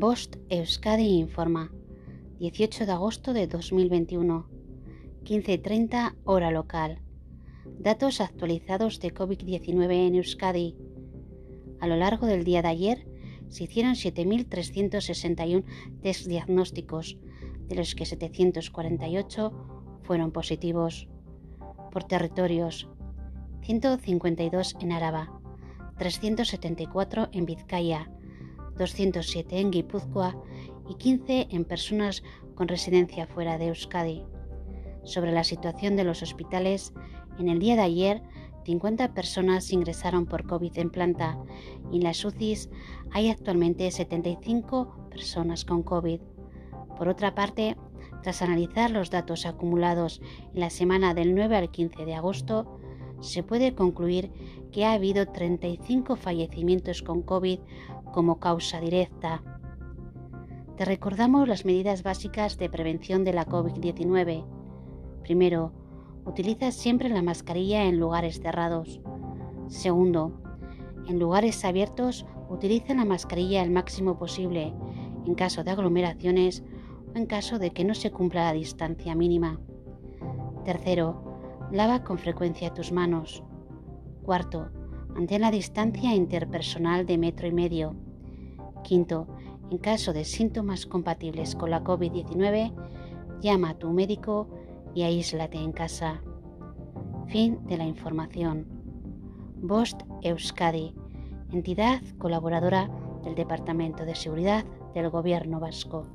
Bost Euskadi informa. 18 de agosto de 2021. 15.30 hora local. Datos actualizados de COVID-19 en Euskadi. A lo largo del día de ayer se hicieron 7.361 test diagnósticos, de los que 748 fueron positivos. Por territorios, 152 en Araba, 374 en Vizcaya, 207 en Guipúzcoa y 15 en personas con residencia fuera de Euskadi. Sobre la situación de los hospitales, en el día de ayer 50 personas ingresaron por COVID en planta y en las UCIs hay actualmente 75 personas con COVID. Por otra parte, tras analizar los datos acumulados en la semana del 9 al 15 de agosto, se puede concluir que ha habido 35 fallecimientos con COVID como causa directa. Te recordamos las medidas básicas de prevención de la COVID-19. Primero, utiliza siempre la mascarilla en lugares cerrados. Segundo, en lugares abiertos utiliza la mascarilla el máximo posible en caso de aglomeraciones o en caso de que no se cumpla la distancia mínima. Tercero, Lava con frecuencia tus manos. Cuarto, mantén la distancia interpersonal de metro y medio. Quinto, en caso de síntomas compatibles con la COVID-19, llama a tu médico y aíslate en casa. Fin de la información. Bost Euskadi, entidad colaboradora del Departamento de Seguridad del Gobierno Vasco.